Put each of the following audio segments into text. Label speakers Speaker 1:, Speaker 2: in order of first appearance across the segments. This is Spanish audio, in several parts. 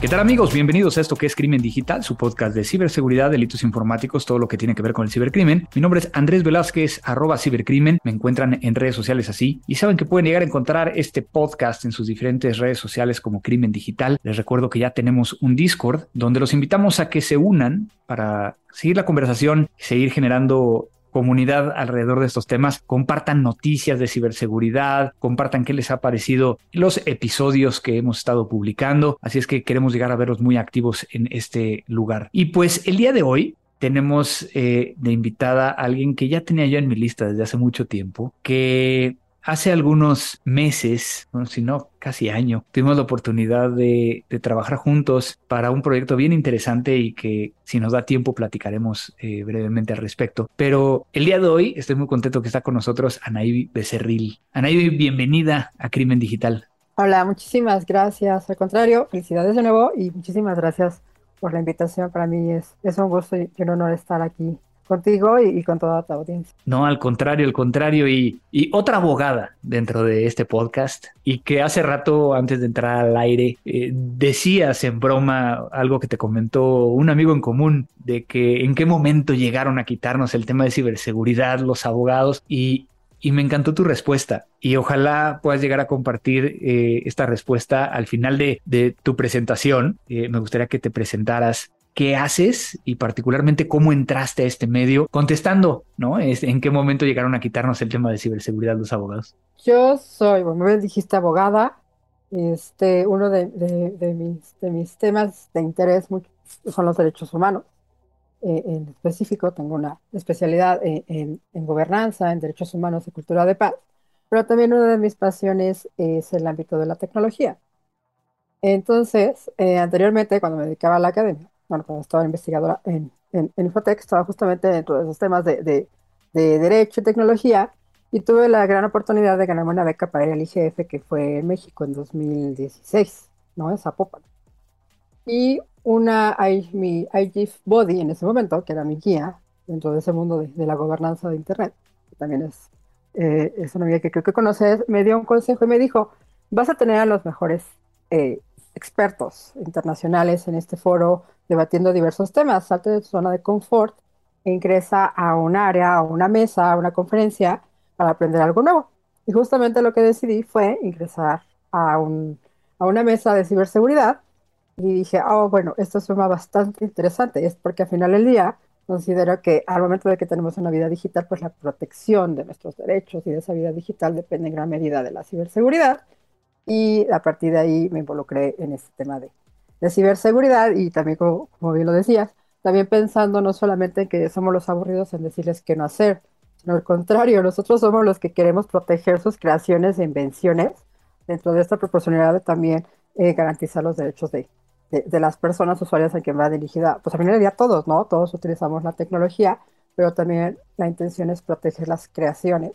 Speaker 1: ¿Qué tal amigos? Bienvenidos a esto que es Crimen Digital, su podcast de ciberseguridad, delitos informáticos, todo lo que tiene que ver con el cibercrimen. Mi nombre es Andrés Velázquez, arroba cibercrimen. Me encuentran en redes sociales así y saben que pueden llegar a encontrar este podcast en sus diferentes redes sociales como Crimen Digital. Les recuerdo que ya tenemos un Discord donde los invitamos a que se unan para seguir la conversación seguir generando comunidad alrededor de estos temas, compartan noticias de ciberseguridad, compartan qué les ha parecido los episodios que hemos estado publicando, así es que queremos llegar a verlos muy activos en este lugar. Y pues el día de hoy tenemos eh, de invitada a alguien que ya tenía yo en mi lista desde hace mucho tiempo, que Hace algunos meses, si no casi año, tuvimos la oportunidad de, trabajar juntos para un proyecto bien interesante y que si nos da tiempo platicaremos eh, brevemente al respecto. Pero el día de hoy estoy muy contento que está con nosotros Anaí Becerril. Anaí, bienvenida a Crimen Digital.
Speaker 2: Hola, muchísimas gracias. Al contrario, felicidades de nuevo y muchísimas gracias por la invitación. Para mí es, es un gusto y un honor estar aquí contigo y, con toda tu audiencia.
Speaker 1: No, al contrario, al contrario. Y, otra abogada dentro de este podcast y que hace rato, antes de entrar al aire, eh, decías en broma algo que te comentó un amigo en común de que en qué momento llegaron a quitarnos el tema de ciberseguridad los abogados y, y me encantó tu respuesta y ojalá puedas llegar a compartir eh, esta respuesta al final de, de tu presentación. Eh, me gustaría que te presentaras qué haces y particularmente cómo entraste a este medio, contestando, ¿no? ¿En qué momento llegaron a quitarnos el tema de ciberseguridad los abogados?
Speaker 2: Yo soy, bueno, me dijiste abogada, este, uno de, mis, de mis temas de interés son los derechos humanos. Eh, en específico, tengo una especialidad en, gobernanza, en derechos humanos y cultura de paz, pero también una de mis pasiones es el ámbito de la tecnología. Entonces, eh, anteriormente, cuando me dedicaba a la academia, bueno, cuando estaba investigadora en, en, Infotec, estaba justamente dentro de esos temas de, de, derecho y tecnología y tuve la gran oportunidad de ganarme una beca para ir al IGF que fue en México en 2016, ¿no? En Zapopan. Y una, mi IGF Body en ese momento, que era mi guía dentro de ese mundo de, la gobernanza de Internet, que también es, eh, es una amiga que creo que conoces, me dio un consejo y me dijo, vas a tener a los mejores eh, expertos internacionales en este foro debatiendo diversos temas. Salte de tu zona de confort e ingresa a un área, a una mesa, a una conferencia para aprender algo nuevo. Y justamente lo que decidí fue ingresar a, un, a una mesa de ciberseguridad y dije, oh, bueno, esto es tema bastante interesante. Es porque al final del día considero que al momento de que tenemos una vida digital, pues la protección de nuestros derechos y de esa vida digital depende en gran medida de la ciberseguridad. Y a partir de ahí me involucré en este tema de, de ciberseguridad y también, como, bien lo decías, también pensando no solamente en que somos los aburridos en decirles qué no hacer, sino al contrario, nosotros somos los que queremos proteger sus creaciones e invenciones dentro de esta proporcionalidad de también eh, garantizar los derechos de, de, las personas usuarias a quien va dirigida. Pues al final del día todos, ¿no? Todos utilizamos la tecnología, pero también la intención es proteger las creaciones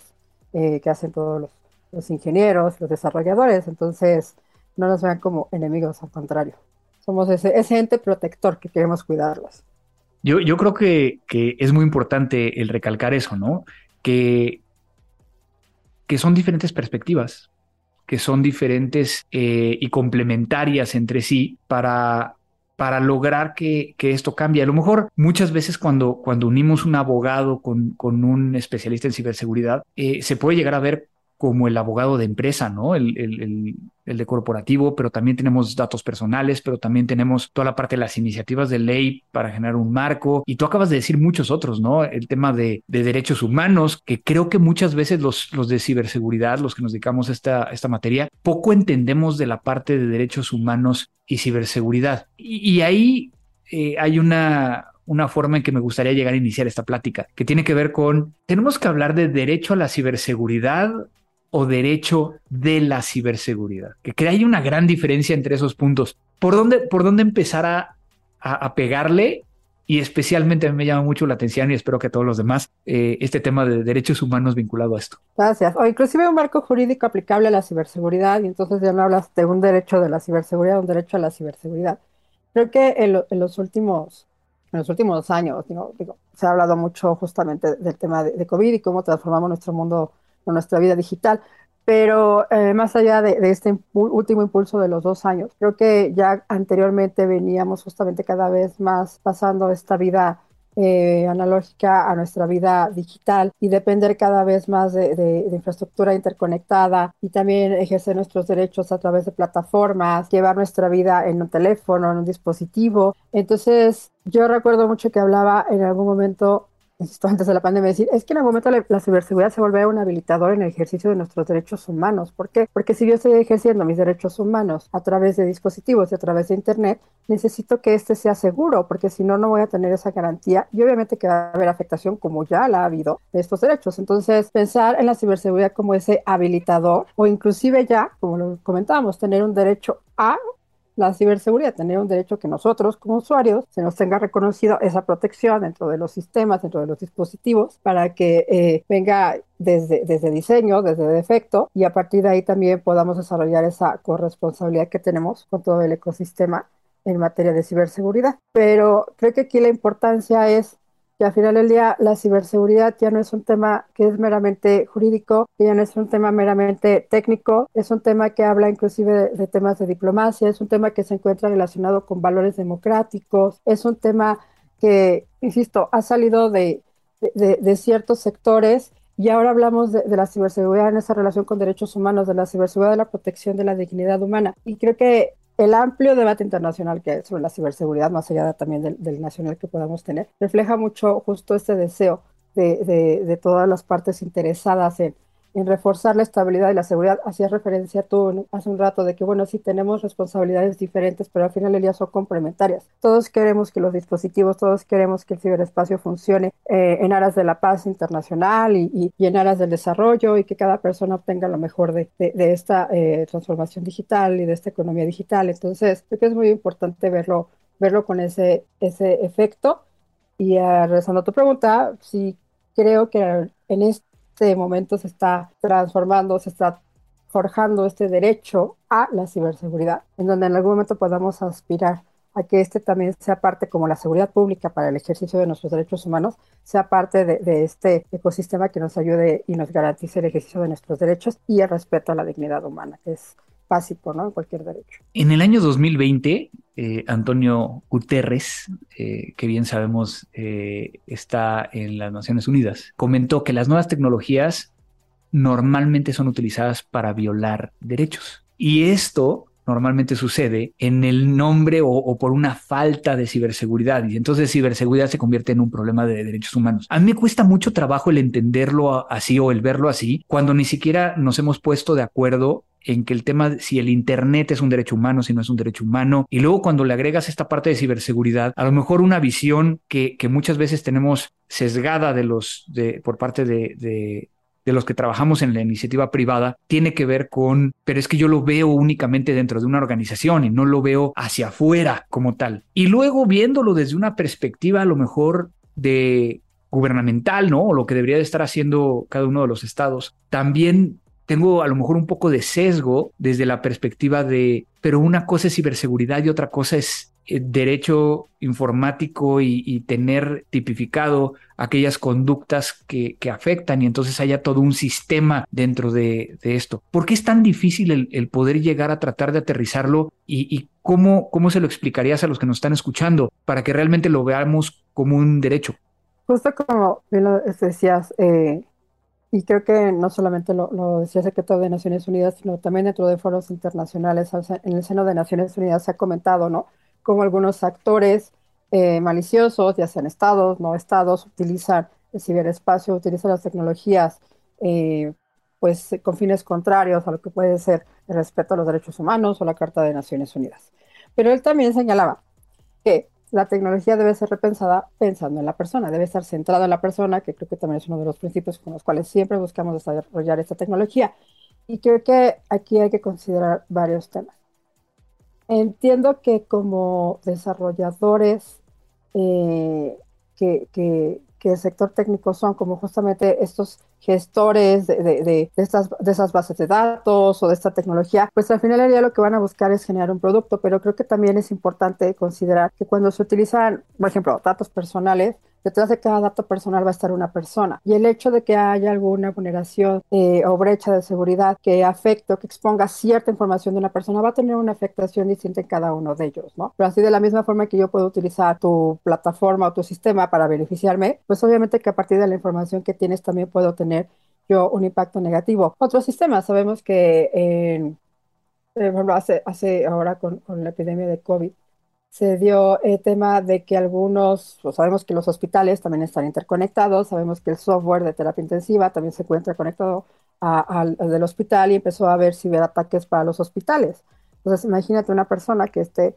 Speaker 2: eh, que hacen todos los, los ingenieros, los desarrolladores. Entonces, no nos vean como enemigos, al contrario somos ese, ente protector que queremos cuidarlos.
Speaker 1: Yo, yo creo que, que, es muy importante el recalcar eso, ¿no? Que, que son diferentes perspectivas, que son diferentes eh, y complementarias entre sí para, para lograr que, que, esto cambie. A lo mejor muchas veces cuando, cuando unimos un abogado con, con un especialista en ciberseguridad, eh, se puede llegar a ver como el abogado de empresa, ¿no? El, el, el, de corporativo, pero también tenemos datos personales, pero también tenemos toda la parte de las iniciativas de ley para generar un marco. Y tú acabas de decir muchos otros, ¿no? El tema de, de derechos humanos, que creo que muchas veces los, los de ciberseguridad, los que nos dedicamos a esta, esta materia, poco entendemos de la parte de derechos humanos y ciberseguridad. Y, ahí eh, hay una, una forma en que me gustaría llegar a iniciar esta plática, que tiene que ver con, tenemos que hablar de derecho a la ciberseguridad o derecho de la ciberseguridad. Que, que hay una gran diferencia entre esos puntos. ¿Por dónde, por dónde empezar a, a, pegarle? Y especialmente me llama mucho la atención y espero que a todos los demás eh, este tema de derechos humanos vinculado a esto.
Speaker 2: Gracias. O inclusive un marco jurídico aplicable a la ciberseguridad y entonces ya no hablas de un derecho de la ciberseguridad, un derecho a la ciberseguridad. Creo que en, los últimos en los últimos años se ha hablado mucho justamente del tema de, COVID y cómo transformamos nuestro mundo nuestra vida digital. Pero eh, más allá de, este último impulso de los dos años, creo que ya anteriormente veníamos justamente cada vez más pasando esta vida eh, analógica a nuestra vida digital y depender cada vez más de, infraestructura interconectada y también ejercer nuestros derechos a través de plataformas, llevar nuestra vida en un teléfono, en un dispositivo. Entonces, yo recuerdo mucho que hablaba en algún momento insisto, antes de la pandemia, decir, es que en algún momento la, ciberseguridad se vuelve un habilitador en el ejercicio de nuestros derechos humanos. ¿Por qué? Porque si yo estoy ejerciendo mis derechos humanos a través de dispositivos y a través de Internet, necesito que este sea seguro, porque si no, no voy a tener esa garantía y obviamente que va a haber afectación, como ya la ha habido, de estos derechos. Entonces, pensar en la ciberseguridad como ese habilitador o inclusive ya, como lo comentábamos, tener un derecho a la ciberseguridad, tener un derecho que nosotros como usuarios se nos tenga reconocido esa protección dentro de los sistemas, dentro de los dispositivos, para que eh, venga desde, desde diseño, desde defecto, y a partir de ahí también podamos desarrollar esa corresponsabilidad que tenemos con todo el ecosistema en materia de ciberseguridad. Pero creo que aquí la importancia es que al final del día la ciberseguridad ya no es un tema que es meramente jurídico, ya no es un tema meramente técnico, es un tema que habla inclusive de, temas de diplomacia, es un tema que se encuentra relacionado con valores democráticos, es un tema que, insisto, ha salido de, de, ciertos sectores y ahora hablamos de, de, la ciberseguridad en esa relación con derechos humanos, de la ciberseguridad, de la protección de la dignidad humana. Y creo que el amplio debate internacional que hay sobre la ciberseguridad, más allá también del, nacional que podamos tener, refleja mucho justo este deseo de todas las partes interesadas en, en reforzar la estabilidad y la seguridad. Hacías referencia tú hace un rato de que, bueno, sí tenemos responsabilidades diferentes, pero al final del día son complementarias. Todos queremos que los dispositivos, todos queremos que el ciberespacio funcione eh, en aras de la paz internacional y, en aras del desarrollo y que cada persona obtenga lo mejor de, esta eh, transformación digital y de esta economía digital. Entonces, creo que es muy importante verlo, verlo con ese, ese efecto. Y uh, regresando a tu pregunta, sí creo que en este este momento se está transformando, se está forjando este derecho a la ciberseguridad, en donde en algún momento podamos aspirar a que este también sea parte como la seguridad pública para el ejercicio de nuestros derechos humanos, sea parte de, de, este ecosistema que nos ayude y nos garantice el ejercicio de nuestros derechos y el respeto a la dignidad humana, que es básico, ¿no? Cualquier derecho.
Speaker 1: En el año 2020, eh, Antonio Guterres, eh, que bien sabemos eh, está en las Naciones Unidas, comentó que las nuevas tecnologías normalmente son utilizadas para violar derechos. Y esto normalmente sucede en el nombre o, por una falta de ciberseguridad y entonces ciberseguridad se convierte en un problema de derechos humanos. A mí me cuesta mucho trabajo el entenderlo así o el verlo así cuando ni siquiera nos hemos puesto de acuerdo en que el tema si el Internet es un derecho humano, si no es un derecho humano, y luego cuando le agregas esta parte de ciberseguridad, a lo mejor una visión que, que muchas veces tenemos sesgada de los, de, por parte de, de, de los que trabajamos en la iniciativa privada tiene que ver con, pero es que yo lo veo únicamente dentro de una organización y no lo veo hacia afuera como tal. Y luego viéndolo desde una perspectiva a lo mejor de gubernamental, ¿no? O lo que debería de estar haciendo cada uno de los estados, también tengo a lo mejor un poco de sesgo desde la perspectiva de, pero una cosa es ciberseguridad y otra cosa es eh, derecho informático y, tener tipificado aquellas conductas que, afectan y entonces haya todo un sistema dentro de, esto. ¿Por qué es tan difícil el, poder llegar a tratar de aterrizarlo y, cómo, cómo se lo explicarías a los que nos están escuchando para que realmente lo veamos como un derecho?
Speaker 2: Justo como lo decías, eh, y creo que no solamente lo, decía el secretario de Naciones Unidas, sino también dentro de foros internacionales, en el seno de Naciones Unidas se ha comentado, ¿no? Cómo algunos actores eh, maliciosos, ya sean estados, no estados, utilizan el ciberespacio, utilizan las tecnologías, eh, pues con fines contrarios a lo que puede ser el respeto a los derechos humanos o la Carta de Naciones Unidas. Pero él también señalaba que la tecnología debe ser repensada pensando en la persona, debe estar centrada en la persona, que creo que también es uno de los principios con los cuales siempre buscamos desarrollar esta tecnología. Y creo que aquí hay que considerar varios temas. Entiendo que como desarrolladores eh, que, que, que el sector técnico son como justamente estos gestores de, de, estas, de esas bases de datos o de esta tecnología, pues al final lo que van a buscar es generar un producto, pero creo que también es importante considerar que cuando se utilizan, por ejemplo, datos personales, detrás de cada dato personal va a estar una persona. Y el hecho de que haya alguna vulneración eh, o brecha de seguridad que afecte o que exponga cierta información de una persona va a tener una afectación distinta en cada uno de ellos, ¿no? Pero así de la misma forma que yo puedo utilizar tu plataforma o tu sistema para beneficiarme, pues obviamente que a partir de la información que tienes también puedo tener yo un impacto negativo. Otros sistemas, sabemos que eh, ejemplo, hace, hace ahora con, con, la epidemia de COVID, se dio el tema de que algunos, pues sabemos que los hospitales también están interconectados, sabemos que el software de terapia intensiva también se encuentra conectado al del hospital y empezó a haber ciberataques para los hospitales. Entonces, imagínate una persona que esté,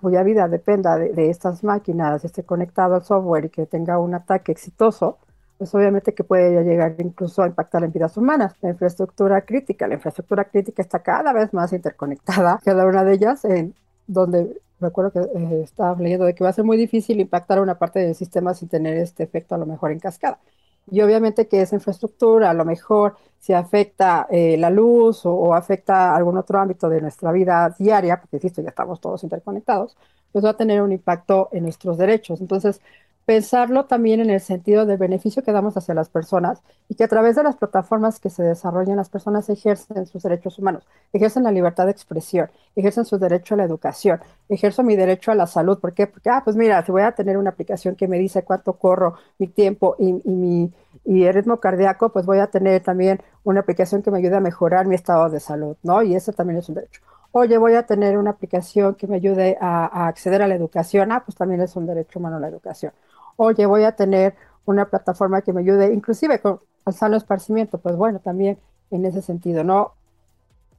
Speaker 2: cuya vida dependa de, de estas máquinas, esté conectado al software y que tenga un ataque exitoso, pues obviamente que puede llegar incluso a impactar en vidas humanas. La infraestructura crítica, la infraestructura crítica está cada vez más interconectada, cada una de ellas, en donde me acuerdo que eh, estaba leyendo de que va a ser muy difícil impactar una parte del sistema sin tener este efecto a lo mejor en cascada. Y obviamente que esa infraestructura, a lo mejor si afecta eh, la luz o, o, afecta algún otro ámbito de nuestra vida diaria, porque insisto, ya estamos todos interconectados, pues va a tener un impacto en nuestros derechos. Entonces, pensarlo también en el sentido del beneficio que damos hacia las personas y que a través de las plataformas que se desarrollan las personas ejercen sus derechos humanos, ejercen la libertad de expresión, ejercen su derecho a la educación, ejerzo mi derecho a la salud. ¿Por qué? Porque, ah, pues mira, si voy a tener una aplicación que me dice cuánto corro, mi tiempo y, mi el ritmo cardíaco, pues voy a tener también una aplicación que me ayude a mejorar mi estado de salud, ¿no? Y eso también es un derecho oye, voy a tener una aplicación que me ayude a, a, acceder a la educación, ah, pues también es un derecho humano la educación oye, voy a tener una plataforma que me ayude, inclusive con el sano esparcimiento, pues bueno, también en ese sentido, ¿no?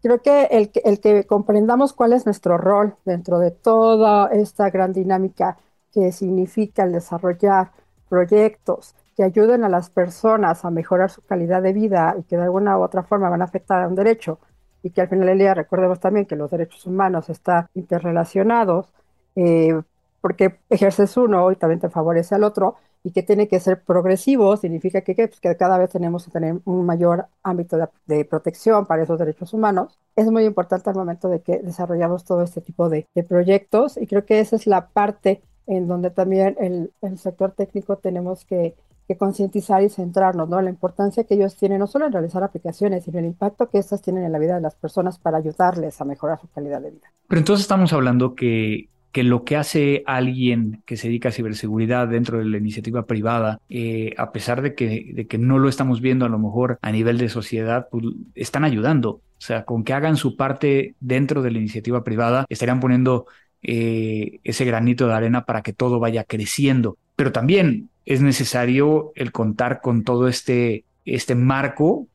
Speaker 2: Creo que el, el que comprendamos cuál es nuestro rol dentro de toda esta gran dinámica que significa el desarrollar proyectos que ayuden a las personas a mejorar su calidad de vida y que de alguna u otra forma van a afectar a un derecho y que al final del día recordemos también que los derechos humanos están interrelacionados, eh, porque ejerces uno y también te favorece al otro, y que tiene que ser progresivo, significa que, pues, que cada vez tenemos que tener un mayor ámbito de, de, protección para esos derechos humanos. Es muy importante al momento de que desarrollamos todo este tipo de, de proyectos y creo que esa es la parte en donde también el, el sector técnico tenemos que, que concientizar y centrarnos, ¿no? La importancia que ellos tienen, no solo en realizar aplicaciones, sino el impacto que estas tienen en la vida de las personas para ayudarles a mejorar su calidad de vida.
Speaker 1: Pero entonces estamos hablando que que lo que hace alguien que se dedica a ciberseguridad dentro de la iniciativa privada, eh, a pesar de que, no lo estamos viendo a lo mejor a nivel de sociedad, pues, están ayudando. O sea, con que hagan su parte dentro de la iniciativa privada, estarían poniendo eh, ese granito de arena para que todo vaya creciendo. Pero también es necesario el contar con todo este, este marco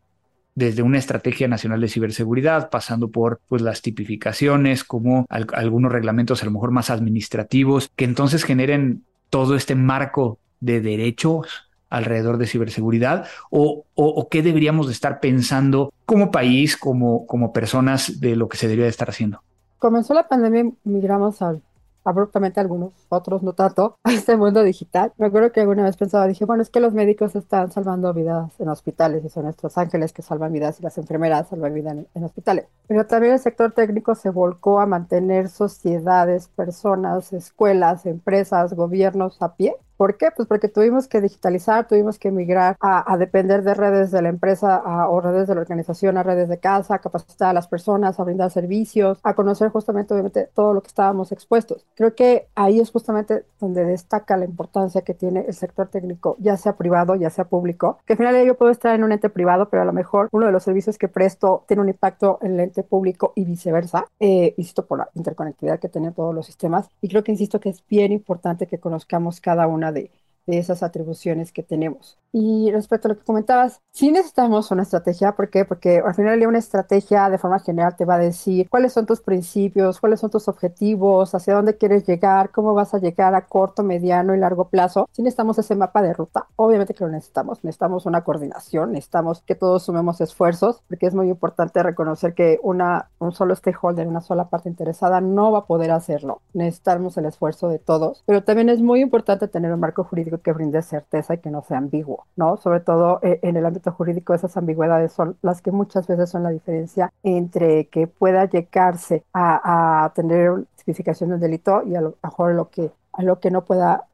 Speaker 1: desde una estrategia nacional de ciberseguridad, pasando por pues, las tipificaciones, como al, algunos reglamentos a lo mejor más administrativos, que entonces generen todo este marco de derechos alrededor de ciberseguridad o, qué deberíamos de estar pensando como país, como, como personas de lo que se debería de estar haciendo?
Speaker 2: Comenzó la pandemia, migramos al abruptamente algunos, otros no tanto, a este mundo digital. Me acuerdo que alguna vez pensaba, dije, bueno, es que los médicos están salvando vidas en hospitales y son nuestros ángeles que salvan vidas y las enfermeras salvan vidas en, en hospitales. Pero también el sector técnico se volcó a mantener sociedades, personas, escuelas, empresas, gobiernos a pie ¿Por qué? Pues porque tuvimos que digitalizar, tuvimos que migrar a, a depender de redes de la empresa a, o redes de la organización, a redes de casa, a capacitar a las personas, a brindar servicios, a conocer justamente, obviamente, todo lo que estábamos expuestos. Creo que ahí es justamente donde destaca la importancia que tiene el sector técnico, ya sea privado, ya sea público, que al final yo puedo estar en un ente privado, pero a lo mejor uno de los servicios que presto tiene un impacto en el ente público y viceversa, eh, insisto, por la interconectividad que tienen todos los sistemas. Y creo que insisto que es bien importante que conozcamos cada una de, de esas atribuciones que tenemos. Y respecto a lo que comentabas, sí necesitamos una estrategia. ¿Por qué? Porque al final una estrategia de forma general te va a decir cuáles son tus principios, cuáles son tus objetivos, hacia dónde quieres llegar, cómo vas a llegar a corto, mediano y largo plazo. Sí necesitamos ese mapa de ruta. Obviamente que lo necesitamos. Necesitamos una coordinación, necesitamos que todos sumemos esfuerzos, porque es muy importante reconocer que una, un solo stakeholder, una sola parte interesada no va a poder hacerlo. Necesitamos el esfuerzo de todos. Pero también es muy importante tener un marco jurídico que brinde certeza y que no sea ambiguo. ¿no? Sobre todo eh, en el ámbito jurídico, esas ambigüedades son las que muchas veces son la diferencia entre que pueda llegarse a, a tener tipificación del delito y a lo mejor lo que, a lo que no pueda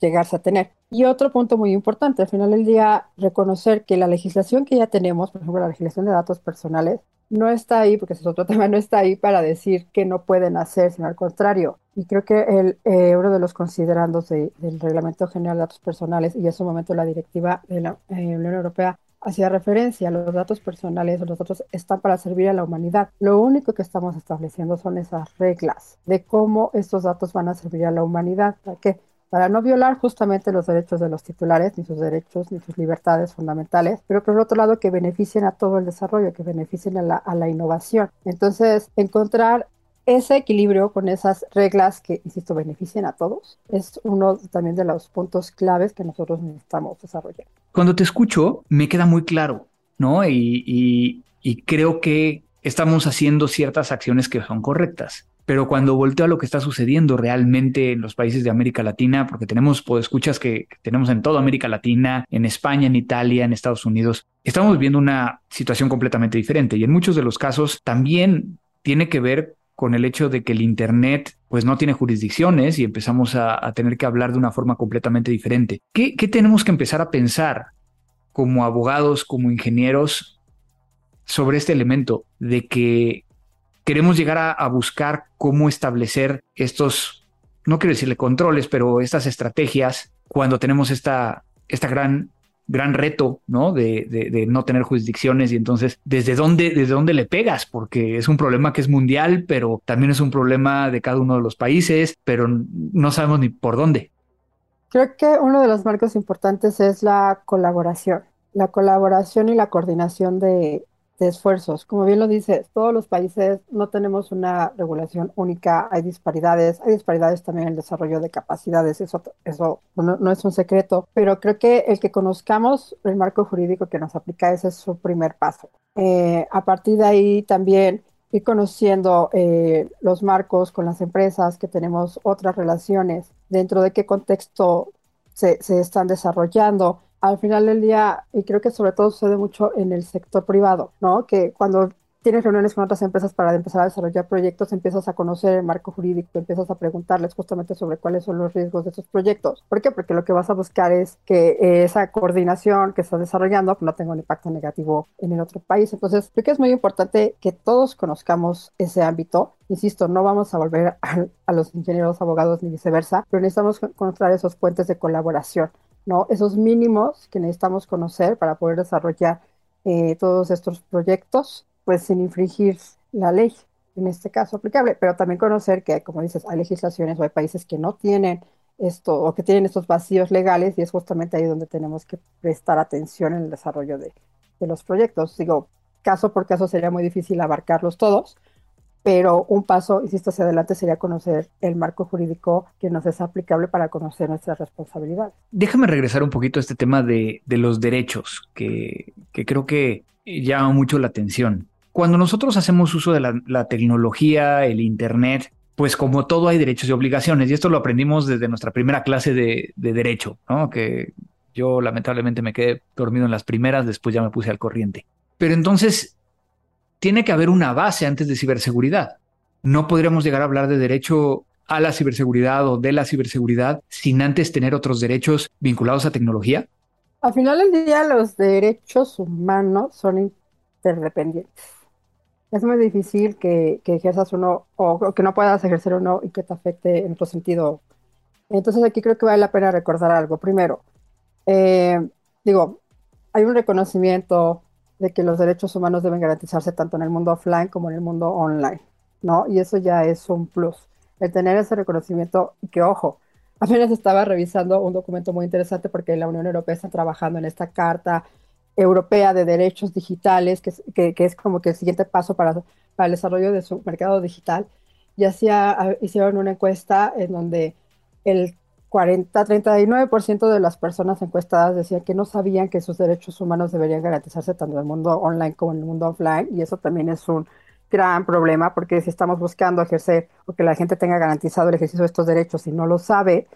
Speaker 2: llegarse a tener. Y otro punto muy importante, al final del día, reconocer que la legislación que ya tenemos, por ejemplo, la legislación de datos personales, no está ahí, porque ese es otro tema, no está ahí para decir que no pueden hacer, sino al contrario. Y creo que el, eh, uno de los considerandos del Reglamento General de Datos Personales y en su momento la directiva de la eh, Unión Europea hacía referencia, los datos personales o los datos están para servir a la humanidad. Lo único que estamos estableciendo son esas reglas de cómo estos datos van a servir a la humanidad. ¿Para qué? Para no violar justamente los derechos de los titulares, ni sus derechos, ni sus libertades fundamentales, pero por otro lado que beneficien a todo el desarrollo, que beneficien a la, innovación. Entonces, encontrar ese equilibrio con esas reglas que, insisto, beneficien a todos, es uno también de los puntos claves que nosotros necesitamos desarrollar.
Speaker 1: Cuando te escucho, me queda muy claro, ¿no? Y, y creo que estamos haciendo ciertas acciones que son correctas pero cuando volteo a lo que está sucediendo realmente en los países de América Latina, porque tenemos pues, escuchas que, tenemos en toda América Latina, en España, en Italia, en Estados Unidos, estamos viendo una situación completamente diferente y en muchos de los casos también tiene que ver con el hecho de que el Internet pues no tiene jurisdicciones y empezamos a, tener que hablar de una forma completamente diferente. ¿Qué, ¿Qué tenemos que empezar a pensar como abogados, como ingenieros sobre este elemento de que queremos llegar a, buscar cómo establecer estos, no quiero decirle controles, pero estas estrategias cuando tenemos esta, esta gran gran reto, ¿no? De, de, no tener jurisdicciones y entonces, ¿desde dónde, ¿desde dónde le pegas? Porque es un problema que es mundial, pero también es un problema de cada uno de los países, pero no sabemos ni por dónde.
Speaker 2: Creo que uno de los marcos importantes es la colaboración, la colaboración y la coordinación de, de esfuerzos. Como bien lo dices, todos los países no tenemos una regulación única, hay disparidades, hay disparidades también en el desarrollo de capacidades, eso, eso no, es un secreto, pero creo que el que conozcamos el marco jurídico que nos aplica, ese es su primer paso. Eh, a partir de ahí también ir conociendo eh, los marcos con las empresas, que tenemos otras relaciones, dentro de qué contexto se, se están desarrollando, al final del día, y creo que sobre todo sucede mucho en el sector privado, ¿no? Que cuando tienes reuniones con otras empresas para empezar a desarrollar proyectos, empiezas a conocer el marco jurídico, empiezas a preguntarles justamente sobre cuáles son los riesgos de esos proyectos. ¿Por qué? Porque lo que vas a buscar es que esa coordinación que estás desarrollando no tenga un impacto negativo en el otro país. Entonces, creo que es muy importante que todos conozcamos ese ámbito. Insisto, no vamos a volver a, a los ingenieros, abogados ni viceversa, pero necesitamos encontrar esos puentes de colaboración ¿no? Esos mínimos que necesitamos conocer para poder desarrollar eh, todos estos proyectos, pues sin infringir la ley, en este caso aplicable, pero también conocer que, como dices, hay legislaciones o hay países que no tienen esto o que tienen estos vacíos legales y es justamente ahí donde tenemos que prestar atención en el desarrollo de, de los proyectos. Digo, caso por caso sería muy difícil abarcarlos todos, pero un paso, insisto, hacia adelante sería conocer el marco jurídico que nos es aplicable para conocer nuestras responsabilidades.
Speaker 1: Déjame regresar un poquito a este tema de, los derechos, que, creo que llama mucho la atención. Cuando nosotros hacemos uso de la, tecnología, el Internet, pues como todo hay derechos y obligaciones, y esto lo aprendimos desde nuestra primera clase de, de derecho, ¿no? que yo lamentablemente me quedé dormido en las primeras, después ya me puse al corriente. Pero entonces tiene que haber una base antes de ciberseguridad. No podríamos llegar a hablar de derecho a la ciberseguridad o de la ciberseguridad sin antes tener otros derechos vinculados a tecnología?
Speaker 2: Al final del día, los derechos humanos son interdependientes. Es muy difícil que, ejerzas uno o, que no puedas ejercer uno y que te afecte en otro sentido. Entonces aquí creo que vale la pena recordar algo. Primero, eh, digo, hay un reconocimiento de que los derechos humanos deben garantizarse tanto en el mundo offline como en el mundo online, ¿no? Y eso ya es un plus. El tener ese reconocimiento que, ojo, apenas estaba revisando un documento muy interesante porque la Unión Europea está trabajando en esta Carta Europea de Derechos Digitales, que, que, es como que el siguiente paso para, para el desarrollo de su mercado digital. Y hacía, hicieron una encuesta en donde el 40, 39% de las personas encuestadas decían que no sabían que sus derechos humanos deberían garantizarse tanto en el mundo online como en el mundo offline, y eso también es un gran problema, porque si estamos buscando ejercer o que la gente tenga garantizado el ejercicio de estos derechos y no lo sabe,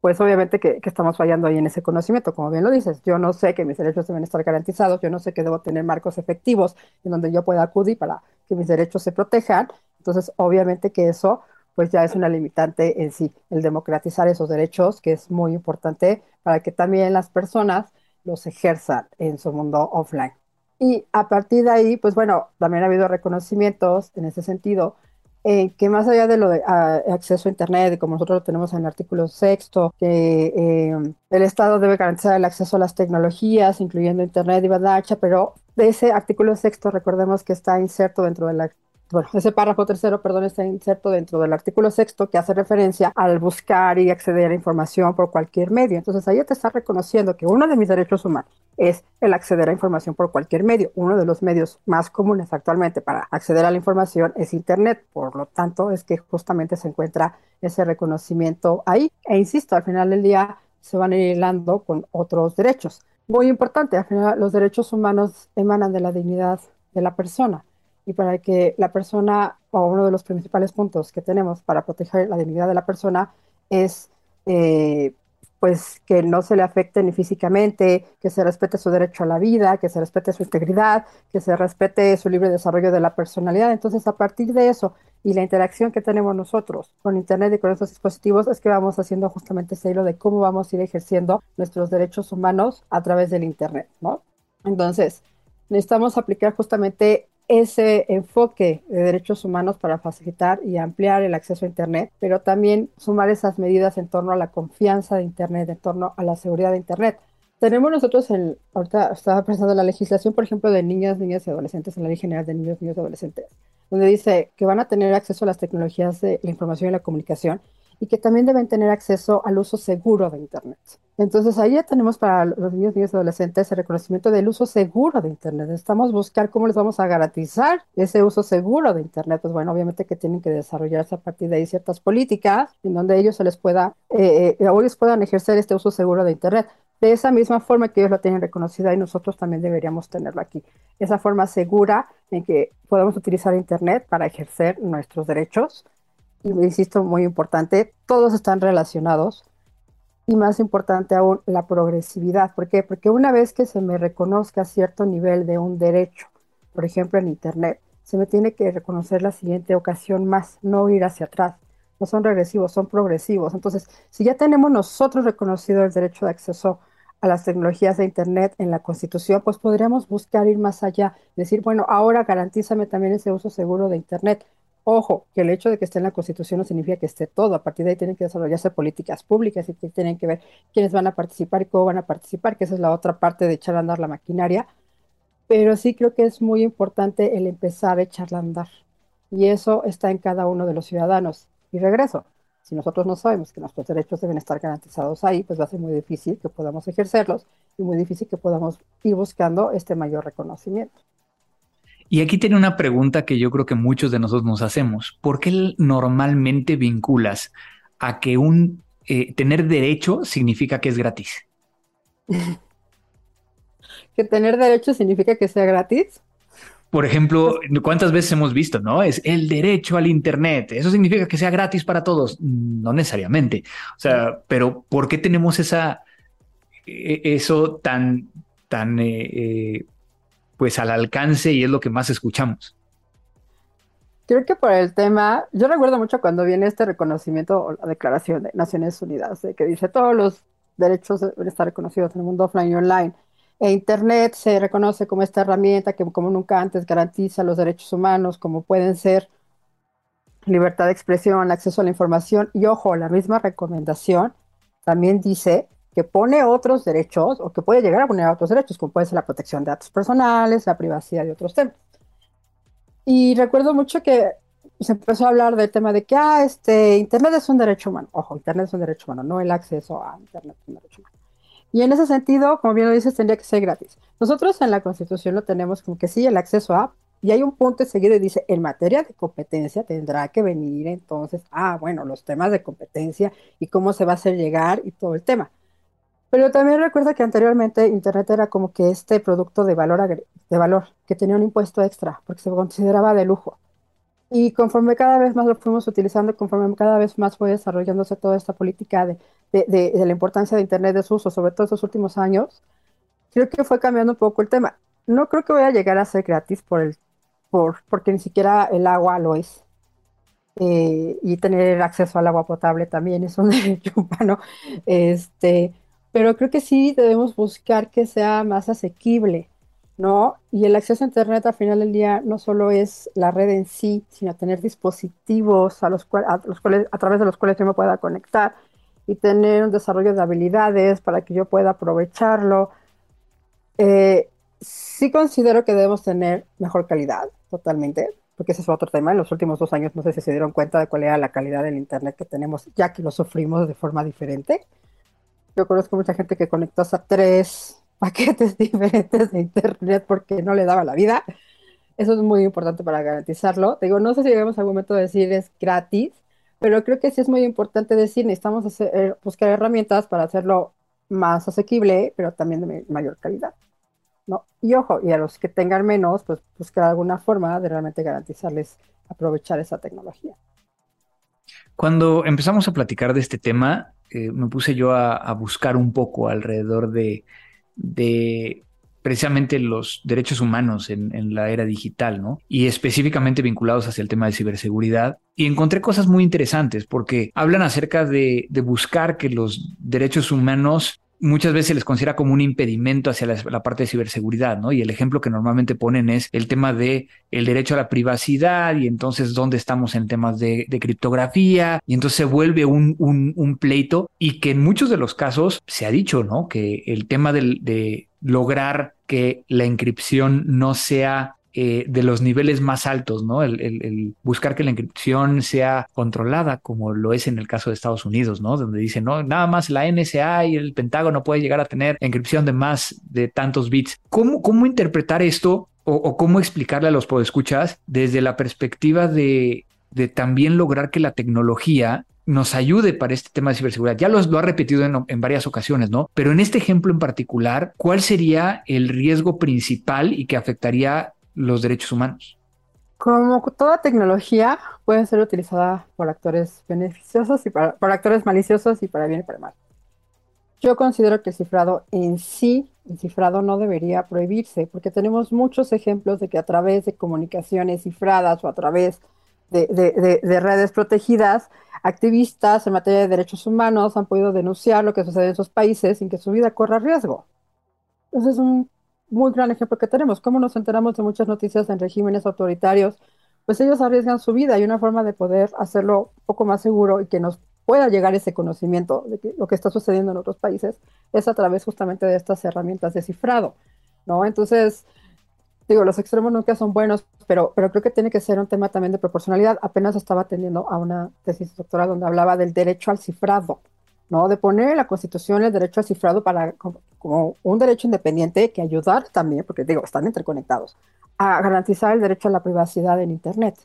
Speaker 2: pues obviamente que, que, estamos fallando ahí en ese conocimiento, como bien lo dices, yo no sé que mis derechos deben estar garantizados, yo no sé que debo tener marcos efectivos en donde yo pueda acudir para que mis derechos se protejan, entonces obviamente que eso pues ya es una limitante en sí, el democratizar esos derechos, que es muy importante para que también las personas los ejerzan en su mundo offline. Y a partir de ahí, pues bueno, también ha habido reconocimientos en ese sentido, eh, que más allá de lo de acceso a Internet, como nosotros lo tenemos en el artículo sexto, que eh, el Estado debe garantizar el acceso a las tecnologías, incluyendo Internet y banda pero de ese artículo sexto recordemos que está inserto dentro de la bueno, ese párrafo tercero, perdón, está inserto dentro del artículo sexto que hace referencia al buscar y acceder a información por cualquier medio. Entonces ahí te está reconociendo que uno de mis derechos humanos es el acceder a información por cualquier medio. Uno de los medios más comunes actualmente para acceder a la información es Internet. Por lo tanto, es que justamente se encuentra ese reconocimiento ahí. E insisto, al final del día se van a ir hilando con otros derechos. Muy importante, al final los derechos humanos emanan de la dignidad de la persona y para que la persona, o uno de los principales puntos que tenemos para proteger la dignidad de la persona es eh, pues que no se le afecte ni físicamente, que se respete su derecho a la vida, que se respete su integridad, que se respete su libre desarrollo de la personalidad. Entonces, a partir de eso y la interacción que tenemos nosotros con Internet y con estos dispositivos, es que vamos haciendo justamente ese hilo de cómo vamos a ir ejerciendo nuestros derechos humanos a través del Internet, ¿no? Entonces, necesitamos aplicar justamente ese enfoque de derechos humanos para facilitar y ampliar el acceso a Internet, pero también sumar esas medidas en torno a la confianza de Internet, en torno a la seguridad de Internet. Tenemos nosotros, en, ahorita estaba pensando en la legislación, por ejemplo, de niñas, niñas y adolescentes, en la Ley General de Niños, Niños y Adolescentes, donde dice que van a tener acceso a las tecnologías de la información y la comunicación y que también deben tener acceso al uso seguro de Internet. Entonces, ahí ya tenemos para los niños, niños y adolescentes el reconocimiento del uso seguro de Internet. Estamos buscar cómo les vamos a garantizar ese uso seguro de Internet. Pues bueno, obviamente que tienen que desarrollarse a partir de ahí ciertas políticas en donde ellos se les pueda, eh, eh, ellos puedan ejercer este uso seguro de Internet. De esa misma forma que ellos lo tienen reconocida y nosotros también deberíamos tenerlo aquí. Esa forma segura en que podemos utilizar Internet para ejercer nuestros derechos y insisto, muy importante, todos están relacionados y más importante aún, la progresividad. ¿Por qué? Porque una vez que se me reconozca cierto nivel de un derecho, por ejemplo en Internet, se me tiene que reconocer la siguiente ocasión más, no ir hacia atrás. No son regresivos, son progresivos. Entonces, si ya tenemos nosotros reconocido el derecho de acceso a las tecnologías de Internet en la Constitución, pues podríamos buscar ir más allá, decir, bueno, ahora garantízame también ese uso seguro de Internet. Ojo, que el hecho de que esté en la Constitución no significa que esté todo. A partir de ahí tienen que desarrollarse políticas públicas y tienen que ver quiénes van a participar y cómo van a participar, que esa es la otra parte de echar a andar la maquinaria. Pero sí creo que es muy importante el empezar a echarla a andar. Y eso está en cada uno de los ciudadanos. Y regreso, si nosotros no sabemos que nuestros derechos deben estar garantizados ahí, pues va a ser muy difícil que podamos ejercerlos y muy difícil que podamos ir buscando este mayor reconocimiento.
Speaker 1: Y aquí tiene una pregunta que yo creo que muchos de nosotros nos hacemos. ¿Por qué normalmente vinculas a que un eh, tener derecho significa que es gratis?
Speaker 2: ¿Que tener derecho significa que sea gratis?
Speaker 1: Por ejemplo, ¿cuántas veces hemos visto, no? Es el derecho al Internet. ¿Eso significa que sea gratis para todos? No necesariamente. O sea, pero ¿por qué tenemos esa, e, eso tan, tan eh, eh, pues al alcance y es lo que más escuchamos.
Speaker 2: Creo que por el tema, yo recuerdo mucho cuando viene este reconocimiento o la declaración de Naciones Unidas, que dice todos los derechos deben estar reconocidos en el mundo offline y online. E Internet se reconoce como esta herramienta que como nunca antes garantiza los derechos humanos, como pueden ser libertad de expresión, acceso a la información y ojo, la misma recomendación también dice que pone otros derechos o que puede llegar a poner otros derechos, como puede ser la protección de datos personales, la privacidad y otros temas. Y recuerdo mucho que se empezó a hablar del tema de que, ah, este, Internet es un derecho humano. Ojo, Internet es un derecho humano, no el acceso a Internet es un derecho humano. Y en ese sentido, como bien lo dices, tendría que ser gratis. Nosotros en la Constitución lo tenemos como que sí, el acceso a, y hay un punto seguido y dice, en materia de competencia tendrá que venir entonces, ah, bueno, los temas de competencia y cómo se va a hacer llegar y todo el tema. Pero también recuerda que anteriormente Internet era como que este producto de valor, de valor que tenía un impuesto extra, porque se consideraba de lujo. Y conforme cada vez más lo fuimos utilizando, conforme cada vez más fue desarrollándose toda esta política de, de, la importancia de Internet de su uso, sobre todo estos últimos años, creo que fue cambiando un poco el tema. No creo que vaya a llegar a ser gratis por el, por, porque ni siquiera el agua lo es. eh, y tener acceso al agua potable también es un derecho humano. Este, pero creo que sí debemos buscar que sea más asequible, ¿no? Y el acceso a Internet al final del día no solo es la red en sí, sino tener dispositivos a, los a, los cuales, a través de los cuales yo me pueda conectar y tener un desarrollo de habilidades para que yo pueda aprovecharlo. Eh, sí considero que debemos tener mejor calidad, totalmente, porque ese es otro tema. En los últimos dos años no sé si se dieron cuenta de cuál era la calidad del Internet que tenemos, ya que lo sufrimos de forma diferente. Yo conozco mucha gente que conectó hasta tres paquetes diferentes de Internet porque no le daba la vida. Eso es muy importante para garantizarlo. digo, no sé si llegamos algún momento de decir es gratis, pero creo que sí es muy importante decir, necesitamos eh, buscar herramientas para hacerlo más asequible, pero también de mayor calidad. ¿no? Y ojo, y a los que tengan menos, pues buscar alguna forma de realmente garantizarles aprovechar esa tecnología.
Speaker 1: Cuando empezamos a platicar de este tema, eh, me puse yo a, buscar un poco alrededor de, precisamente los derechos humanos en, la era digital, ¿no? Y específicamente vinculados hacia el tema de ciberseguridad. Y encontré cosas muy interesantes porque hablan acerca de buscar que los derechos humanos muchas veces se les considera como un impedimento hacia la, parte de ciberseguridad, ¿no? Y el ejemplo que normalmente ponen es el tema de el derecho a la privacidad y entonces dónde estamos en temas de, criptografía y entonces se vuelve un, un, pleito y que en muchos de los casos se ha dicho, ¿no? Que el tema de lograr que la inscripción no sea eh, de los niveles más altos, ¿no? El, buscar que la encripción sea controlada, como lo es en el caso de Estados Unidos, ¿no? Donde dicen, no, nada más la NSA y el Pentágono puede llegar a tener encripción de más de tantos bits. ¿Cómo, cómo interpretar esto o, cómo explicarle a los podescuchas desde la perspectiva de, también lograr que la tecnología nos ayude para este tema de ciberseguridad. Ya lo, lo ha repetido en, en, varias ocasiones, ¿no? Pero en este ejemplo en particular, ¿cuál sería el riesgo principal y que afectaría los derechos humanos?
Speaker 2: Como toda tecnología puede ser utilizada por actores beneficiosos y para, por actores maliciosos y para bien y para mal. Yo considero que el cifrado en sí, el cifrado no debería prohibirse, porque tenemos muchos ejemplos de que a través de comunicaciones cifradas o a través de, de redes protegidas, activistas en materia de derechos humanos han podido denunciar lo que sucede en sus países sin que su vida corra riesgo. Entonces es un muy gran ejemplo que tenemos. ¿Cómo nos enteramos de muchas noticias en regímenes autoritarios? Pues ellos arriesgan su vida y una forma de poder hacerlo un poco más seguro y que nos pueda llegar ese conocimiento de lo que está sucediendo en otros países es a través justamente de estas herramientas de cifrado, ¿no? Entonces, digo, los extremos nunca son buenos, pero, pero creo que tiene que ser un tema también de proporcionalidad. Apenas estaba atendiendo a una tesis doctoral donde hablaba del derecho al cifrado, ¿no? De poner en la Constitución el derecho al cifrado para, como, un derecho independiente que ayudar también, porque digo, están interconectados, a garantizar el derecho a la privacidad en Internet,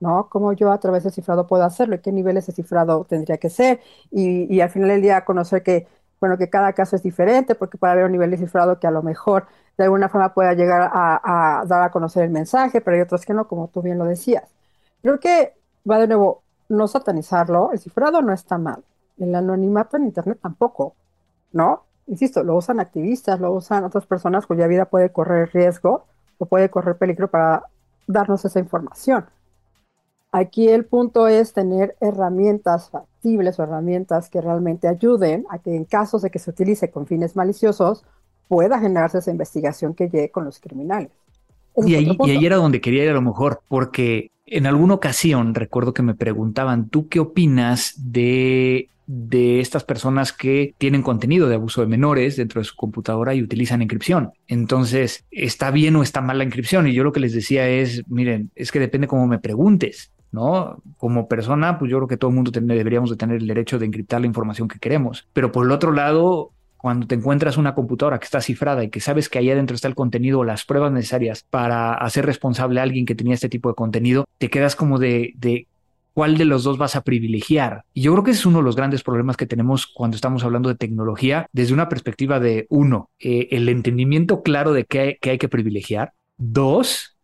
Speaker 2: ¿no? Cómo yo a través del cifrado puedo hacerlo y qué niveles de cifrado tendría que ser y, y al final del día conocer que, bueno, que cada caso es diferente porque puede haber un nivel de cifrado que a lo mejor de alguna forma pueda llegar a, a dar a conocer el mensaje, pero hay otros que no, como tú bien lo decías. Creo que va de nuevo, no satanizarlo, el cifrado no está mal el anonimato en Internet tampoco, ¿no? Insisto, lo usan activistas, lo usan otras personas cuya vida puede correr riesgo o puede correr peligro para darnos esa información. Aquí el punto es tener herramientas factibles o herramientas que realmente ayuden a que en casos de que se utilice con fines maliciosos pueda generarse esa investigación que llegue con los criminales.
Speaker 1: y ahí, y ahí era donde quería ir a lo mejor, porque en alguna ocasión recuerdo que me preguntaban, ¿tú qué opinas de de estas personas que tienen contenido de abuso de menores dentro de su computadora y utilizan encripción. Entonces, ¿está bien o está mal la encripción? Y yo lo que les decía es, miren, es que depende cómo me preguntes. ¿no? Como persona, pues yo creo que todo el mundo deberíamos de tener el derecho de encriptar la información que queremos. Pero por el otro lado, cuando te encuentras una computadora que está cifrada y que sabes que ahí adentro está el contenido o las pruebas necesarias para hacer responsable a alguien que tenía este tipo de contenido, te quedas como de, de cuál de los dos vas a privilegiar. Y yo creo que ese es uno de los grandes problemas que tenemos cuando estamos hablando de tecnología desde una perspectiva de, uno, eh, el entendimiento claro de qué, hay que privilegiar. Dos,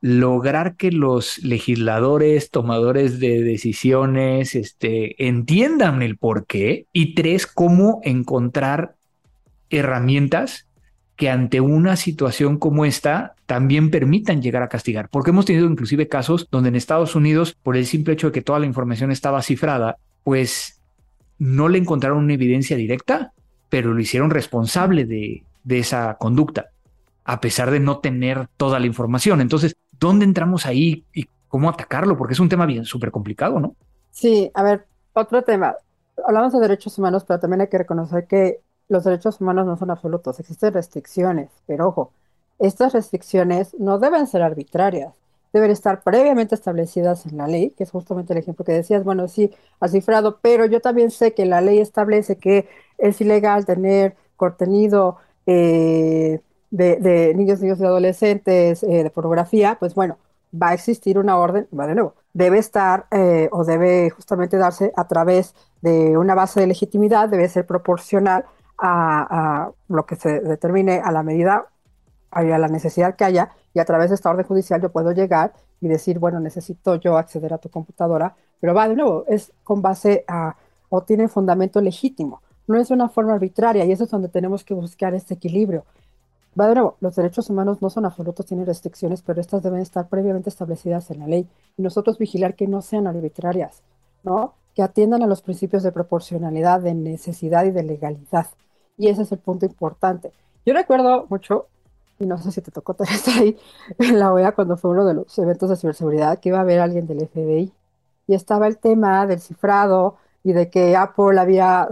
Speaker 1: lograr que los legisladores, tomadores de decisiones, este, entiendan el por qué. Y tres, cómo encontrar herramientas que ante una situación como esta también permitan llegar a castigar. Porque hemos tenido inclusive casos donde en Estados Unidos, por el simple hecho de que toda la información estaba cifrada, pues no le encontraron una evidencia directa, pero lo hicieron responsable de, esa conducta, a pesar de no tener toda la información. Entonces, ¿dónde entramos ahí y cómo atacarlo? Porque es un tema bien súper complicado, ¿no?
Speaker 2: Sí, a ver, otro tema. Hablamos de derechos humanos, pero también hay que reconocer que los derechos humanos no son absolutos, existen restricciones, pero ojo, estas restricciones no deben ser arbitrarias, deben estar previamente establecidas en la ley, que es justamente el ejemplo que decías, bueno, sí, ha cifrado, pero yo también sé que la ley establece que es ilegal tener contenido eh, de, niños, niños y adolescentes eh, de pornografía, pues bueno, va a existir una orden, va de nuevo, debe estar eh, o debe justamente darse a través de una base de legitimidad, debe ser proporcional a, lo que se determine a la medida, a la necesidad que haya, y a través de esta orden judicial yo puedo llegar y decir, bueno, necesito yo acceder a tu computadora, pero va de nuevo, es con base a, o tiene fundamento legítimo, no es una forma arbitraria, y eso es donde tenemos que buscar este equilibrio. Va de nuevo, los derechos humanos no son absolutos, tienen restricciones, pero estas deben estar previamente establecidas en la ley, y nosotros vigilar que no sean arbitrarias, ¿no? Que atiendan a los principios de proporcionalidad, de necesidad y de legalidad. Y ese es el punto importante. Yo recuerdo mucho, y no sé si te tocó estar ahí en la OEA cuando fue uno de los eventos de ciberseguridad, que iba a haber alguien del FBI. Y estaba el tema del cifrado y de que Apple había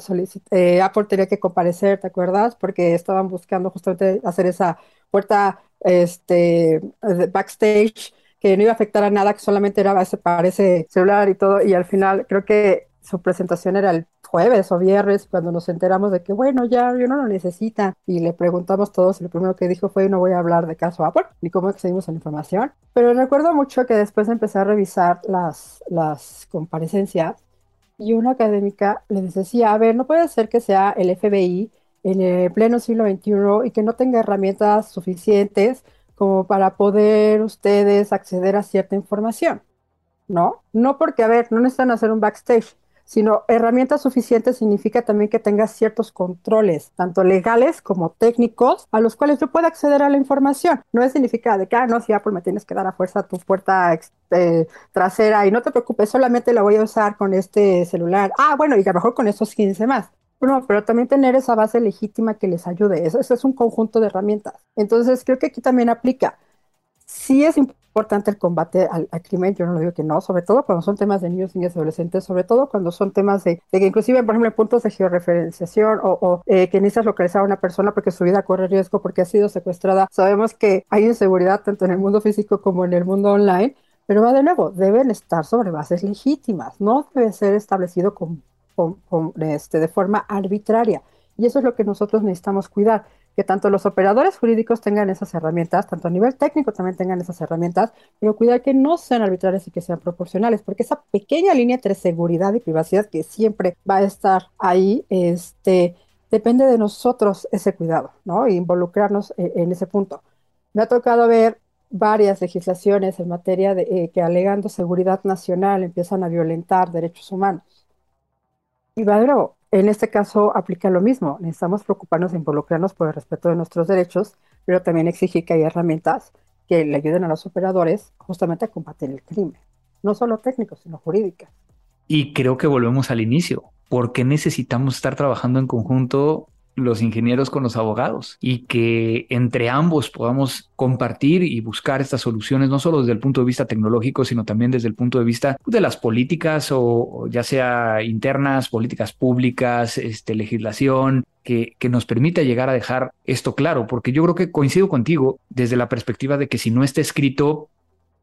Speaker 2: eh, Apple tenía que comparecer, ¿te acuerdas? Porque estaban buscando justamente hacer esa puerta este, backstage que no iba a afectar a nada, que solamente era para ese celular y todo. Y al final creo que su presentación era el jueves o viernes, cuando nos enteramos de que, bueno, ya yo no lo necesita. Y le preguntamos todos, y lo primero que dijo fue, no voy a hablar de caso Apple, ni cómo accedimos a la información. Pero recuerdo mucho que después empecé a revisar las, las comparecencias y una académica le decía, a ver, no puede ser que sea el FBI en el pleno siglo XXI y que no tenga herramientas suficientes como para poder ustedes acceder a cierta información, ¿no? No porque, a ver, no necesitan hacer un backstage, sino herramientas suficientes significa también que tengas ciertos controles, tanto legales como técnicos, a los cuales yo pueda acceder a la información. No significa de que, ah, no, si Apple me tienes que dar a fuerza tu puerta este, trasera y no te preocupes, solamente la voy a usar con este celular. Ah, bueno, y a lo mejor con estos 15 más. No, pero también tener esa base legítima que les ayude. Eso, eso es un conjunto de herramientas. Entonces, creo que aquí también aplica. Sí es importante el combate al, crimen, yo no lo digo que no, sobre todo cuando son temas de niños, niñas adolescentes, sobre todo cuando son temas de, que inclusive, por ejemplo, puntos de georreferenciación o, eh, que necesitas localizar a una persona porque su vida corre riesgo porque ha sido secuestrada. Sabemos que hay inseguridad tanto en el mundo físico como en el mundo online, pero va de nuevo, deben estar sobre bases legítimas, no debe ser establecido con, este, de forma arbitraria. Y eso es lo que nosotros necesitamos cuidar que tanto los operadores jurídicos tengan esas herramientas, tanto a nivel técnico también tengan esas herramientas, pero cuidar que no sean arbitrarias y que sean proporcionales, porque esa pequeña línea entre seguridad y privacidad que siempre va a estar ahí, este, depende de nosotros ese cuidado, ¿no? E involucrarnos en, en, ese punto. Me ha tocado ver varias legislaciones en materia de eh, que alegando seguridad nacional empiezan a violentar derechos humanos. Y nuevo, en este caso aplica lo mismo. Necesitamos preocuparnos e involucrarnos por el respeto de nuestros derechos, pero también exigir que haya herramientas que le ayuden a los operadores justamente a combatir el crimen. No solo técnicos, sino jurídicas.
Speaker 1: Y creo que volvemos al inicio. ¿Por qué necesitamos estar trabajando en conjunto los ingenieros con los abogados y que entre ambos podamos compartir y buscar estas soluciones, no solo desde el punto de vista tecnológico, sino también desde el punto de vista de las políticas o ya sea internas, políticas públicas, este, legislación, que, que, nos permita llegar a dejar esto claro, porque yo creo que coincido contigo desde la perspectiva de que si no está escrito,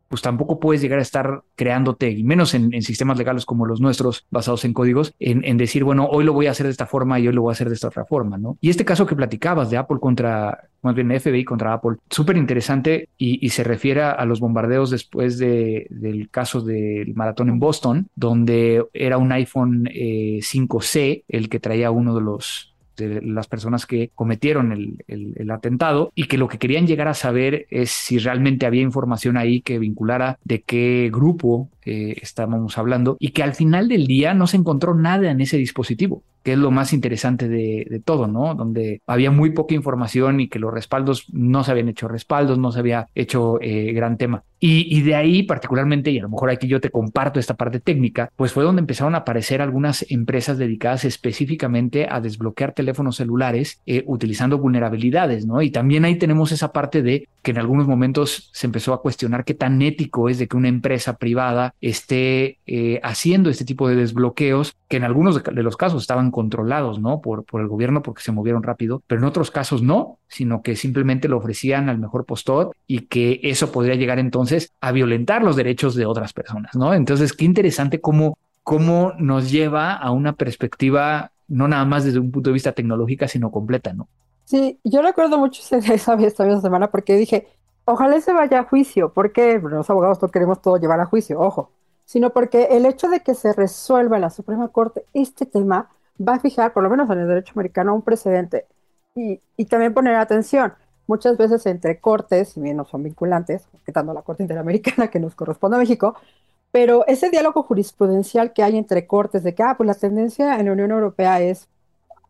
Speaker 1: pues tampoco puedes llegar a estar creándote, y menos en, sistemas legales como los nuestros, basados en códigos, en, decir, bueno, hoy lo voy a hacer de esta forma y hoy lo voy a hacer de esta otra forma, ¿no? Y este caso que platicabas de Apple contra, más bien FBI contra Apple, súper interesante y, se refiere a los bombardeos después de, del caso del maratón en Boston, donde era un iPhone 5C eh, el que traía uno de los de las personas que cometieron el, atentado y que lo que querían llegar a saber es si realmente había información ahí que vinculara de qué grupo eh, estábamos hablando y que al final del día no se encontró nada en ese dispositivo que es lo más interesante de, todo, ¿no? Donde había muy poca información y que los respaldos no se habían hecho respaldos, no se había hecho eh, gran tema. Y, de ahí particularmente, y a lo mejor aquí yo te comparto esta parte técnica, pues fue donde empezaron a aparecer algunas empresas dedicadas específicamente a desbloquear teléfonos celulares eh, utilizando vulnerabilidades, ¿no? Y también ahí tenemos esa parte de que en algunos momentos se empezó a cuestionar qué tan ético es de que una empresa privada esté eh, haciendo este tipo de desbloqueos, que en algunos de, los casos estaban controlados, ¿no? Por, por el gobierno porque se movieron rápido, pero en otros casos no, sino que simplemente lo ofrecían al mejor postor y que eso podría llegar entonces a violentar los derechos de otras personas, ¿no? Entonces, qué interesante cómo, cómo nos lleva a una perspectiva no nada más desde un punto de vista tecnológica, sino completa, ¿no?
Speaker 2: Sí, yo recuerdo mucho esa, esta misma semana porque dije, ojalá se vaya a juicio, porque los abogados no queremos todo llevar a juicio, ojo, sino porque el hecho de que se resuelva en la Suprema Corte este tema va a fijar, por lo menos en el derecho americano, un precedente y, también poner atención. Muchas veces entre cortes, si bien no son vinculantes, quitando la Corte Interamericana que nos corresponde a México, pero ese diálogo jurisprudencial que hay entre cortes de que, ah, pues la tendencia en la Unión Europea es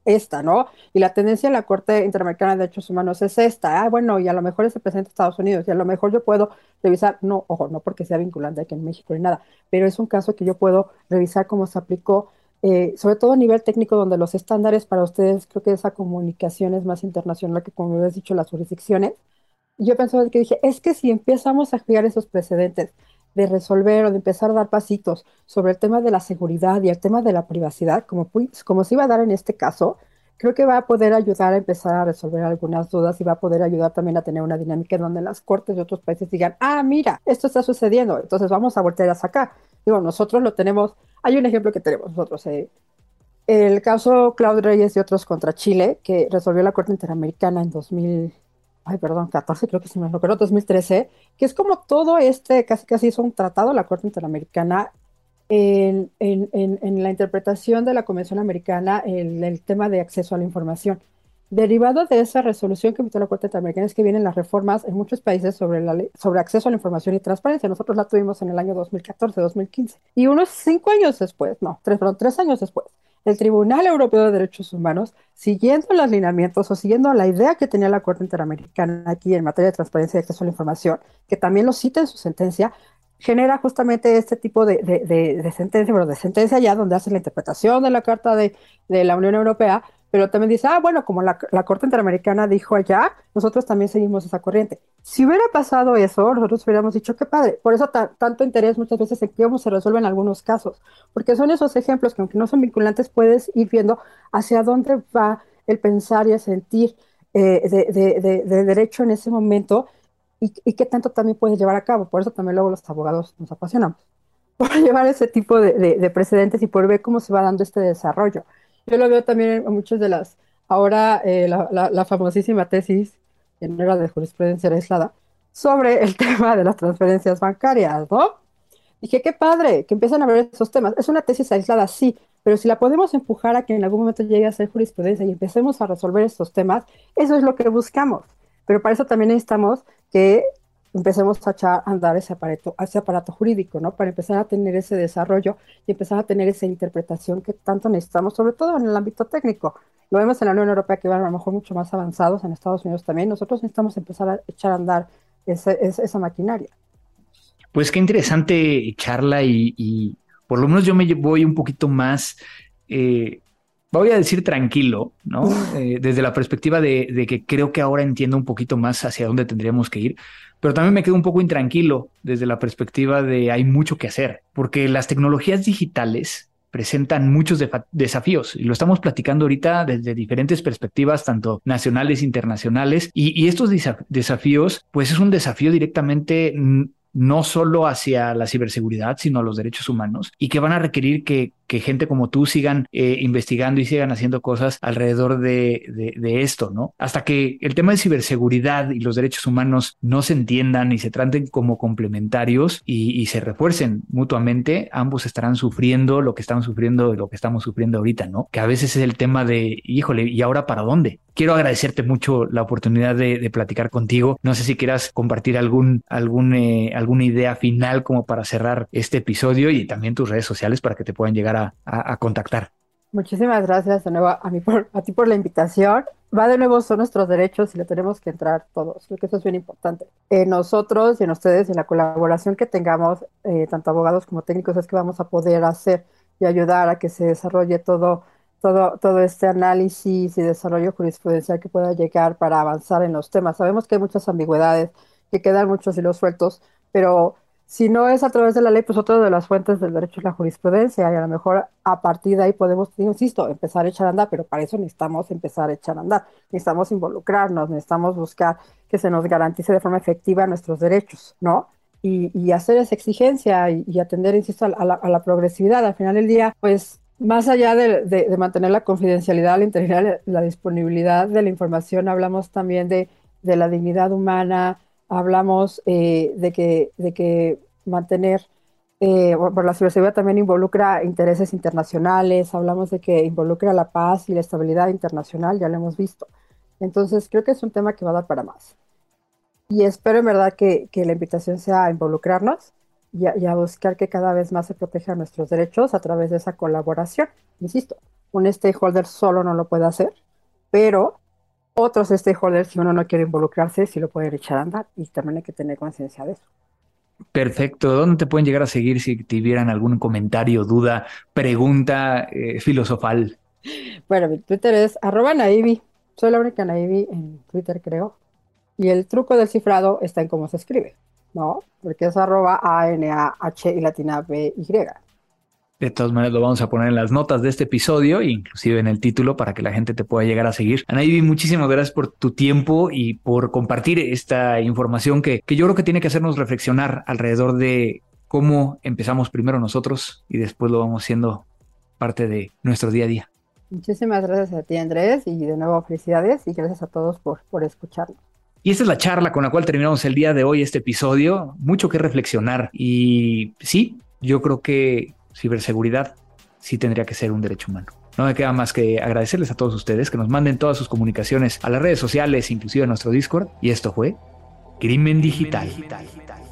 Speaker 2: esta, ¿no? Y la tendencia en la Corte Interamericana de Derechos Humanos es esta. Ah, bueno, y a lo mejor es el presidente de Estados Unidos, y a lo mejor yo puedo revisar, no, ojo, no porque sea vinculante aquí en México ni nada, pero es un caso que yo puedo revisar cómo se aplicó eh, sobre todo a nivel técnico, donde los estándares para ustedes, creo que esa comunicación es más internacional que, como habías dicho, las jurisdicciones. yo pensaba que dije, es que si empezamos a crear esos precedentes de resolver o de empezar a dar pasitos sobre el tema de la seguridad y el tema de la privacidad, como, como se iba a dar en este caso, creo que va a poder ayudar a empezar a resolver algunas dudas y va a poder ayudar también a tener una dinámica donde las cortes de otros países digan, ah, mira, esto está sucediendo, entonces vamos a voltear a sacar. Digo, nosotros lo tenemos hay un ejemplo que tenemos nosotros. Eh, el caso Claudio Reyes y otros contra Chile, que resolvió la Corte Interamericana en 2000, ay, perdón, 14, creo que se me recuerdo, 2013, que es como todo este, casi casi hizo un tratado la Corte Interamericana en, en, en, la interpretación de la Convención Americana, el, el tema de acceso a la información. Derivado de esa resolución que emitió la Corte Interamericana es que vienen las reformas en muchos países sobre, la ley, sobre acceso a la información y transparencia. Nosotros la tuvimos en el año 2014, 2015. Y unos cinco años después, no, tres, tres años después, el Tribunal Europeo de Derechos Humanos, siguiendo los lineamientos o siguiendo la idea que tenía la Corte Interamericana aquí en materia de transparencia y acceso a la información, que también lo cita en su sentencia, genera justamente este tipo de, de, sentencia, pero de sentencia ya donde hace la interpretación de la Carta de, de la Unión Europea, pero también dice, ah, bueno, como la, Corte Interamericana dijo allá, nosotros también seguimos esa corriente. Si hubiera pasado eso, nosotros hubiéramos dicho, qué padre. Por eso tanto interés muchas veces en cómo se resuelve en algunos casos, porque son esos ejemplos que aunque no son vinculantes, puedes ir viendo hacia dónde va el pensar y el sentir eh, de, derecho en ese momento y, qué tanto también puedes llevar a cabo. Por eso también luego los abogados nos apasionamos, por llevar ese tipo de precedentes y por ver cómo se va dando este desarrollo. Yo lo veo también en muchas de las, ahora eh, la, famosísima tesis, que no era de jurisprudencia aislada, sobre el tema de las transferencias bancarias, ¿no? Dije, qué padre, que empiezan a ver esos temas. Es una tesis aislada, sí, pero si la podemos empujar a que en algún momento llegue a ser jurisprudencia y empecemos a resolver estos temas, eso es lo que buscamos. Pero para eso también necesitamos que empecemos a echar a andar ese aparato, ese aparato jurídico, ¿no? Para empezar a tener ese desarrollo y empezar a tener esa interpretación que tanto necesitamos, sobre todo en el ámbito técnico. Lo vemos en la Unión Europea que van a lo mejor mucho más avanzados, en Estados Unidos también. Nosotros necesitamos empezar a echar a andar esa maquinaria.
Speaker 1: Pues qué interesante charla y, por lo menos yo me voy un poquito más eh, voy a decir tranquilo, ¿no? Eh, desde la perspectiva de, de, que creo que ahora entiendo un poquito más hacia dónde tendríamos que ir, pero también me quedo un poco intranquilo desde la perspectiva de hay mucho que hacer, porque las tecnologías digitales presentan muchos desafíos y lo estamos platicando ahorita desde diferentes perspectivas, tanto nacionales, internacionales, y, y estos desafíos, pues es un desafío directamente no solo hacia la ciberseguridad, sino a los derechos humanos y que van a requerir que, gente como tú sigan eh, investigando y sigan haciendo cosas alrededor de, esto, ¿no? Hasta que el tema de ciberseguridad y los derechos humanos no se entiendan y se traten como complementarios y, se refuercen mutuamente, ambos estarán sufriendo lo que estamos sufriendo y lo que estamos sufriendo ahorita, ¿no? Que a veces es el tema de, híjole, ¿y ahora para dónde? Quiero agradecerte mucho la oportunidad de, platicar contigo. No sé si quieras compartir algún, algún, eh, alguna idea final como para cerrar este episodio y también tus redes sociales para que te puedan llegar a, contactar.
Speaker 2: Muchísimas gracias de nuevo a, mí por, a ti por la invitación. Va de nuevo, son nuestros derechos y le tenemos que entrar todos. Creo que eso es bien importante. En nosotros y en ustedes, en la colaboración que tengamos, eh, tanto abogados como técnicos, es que vamos a poder hacer y ayudar a que se desarrolle todo, todo, todo este análisis y desarrollo jurisprudencial que pueda llegar para avanzar en los temas. Sabemos que hay muchas ambigüedades, que quedan muchos hilos sueltos, pero si no es a través de la ley, pues otra de las fuentes del derecho es la jurisprudencia y a lo mejor a partir de ahí podemos, insisto, empezar a echar a andar, pero para eso necesitamos empezar a echar a andar, necesitamos involucrarnos, necesitamos buscar que se nos garantice de forma efectiva nuestros derechos, ¿no? Y, hacer esa exigencia y, atender, insisto, a la, progresividad. Al final del día, pues más allá de, mantener la confidencialidad, la integridad, la disponibilidad de la información, hablamos también de, de la dignidad humana, hablamos eh, de, que, de que mantener, eh, por la ciberseguridad también involucra intereses internacionales, hablamos de que involucra la paz y la estabilidad internacional, ya lo hemos visto. Entonces, creo que es un tema que va a dar para más. Y espero en verdad que, que la invitación sea a involucrarnos y a, y a, buscar que cada vez más se protejan nuestros derechos a través de esa colaboración. Insisto, un stakeholder solo no lo puede hacer, pero otros stakeholders, si uno no quiere involucrarse, sí lo pueden echar a andar y también hay que tener conciencia de eso.
Speaker 1: Perfecto. ¿Dónde te pueden llegar a seguir si tuvieran algún comentario, duda, pregunta eh, filosofal?
Speaker 2: Bueno, mi Twitter es arroba naivi. Soy la única naivi en Twitter, creo. Y el truco del cifrado está en cómo se escribe, ¿no? Porque es arroba A-N-A-H y latina B-Y.
Speaker 1: De todas maneras, lo vamos a poner en las notas de este episodio, inclusive en el título, para que la gente te pueda llegar a seguir. Anaí, muchísimas gracias por tu tiempo y por compartir esta información que, que yo creo que tiene que hacernos reflexionar alrededor de cómo empezamos primero nosotros y después lo vamos siendo parte de nuestro día a día.
Speaker 2: Muchísimas gracias a ti, Andrés, y de nuevo felicidades y gracias a todos por, por escucharnos.
Speaker 1: Y esta es la charla con la cual terminamos el día de hoy este episodio. Mucho que reflexionar y sí, yo creo que ciberseguridad sí tendría que ser un derecho humano. No me queda más que agradecerles a todos ustedes que nos manden todas sus comunicaciones a las redes sociales, inclusive a nuestro Discord. Y esto fue Crimen Digital. Crimen digital.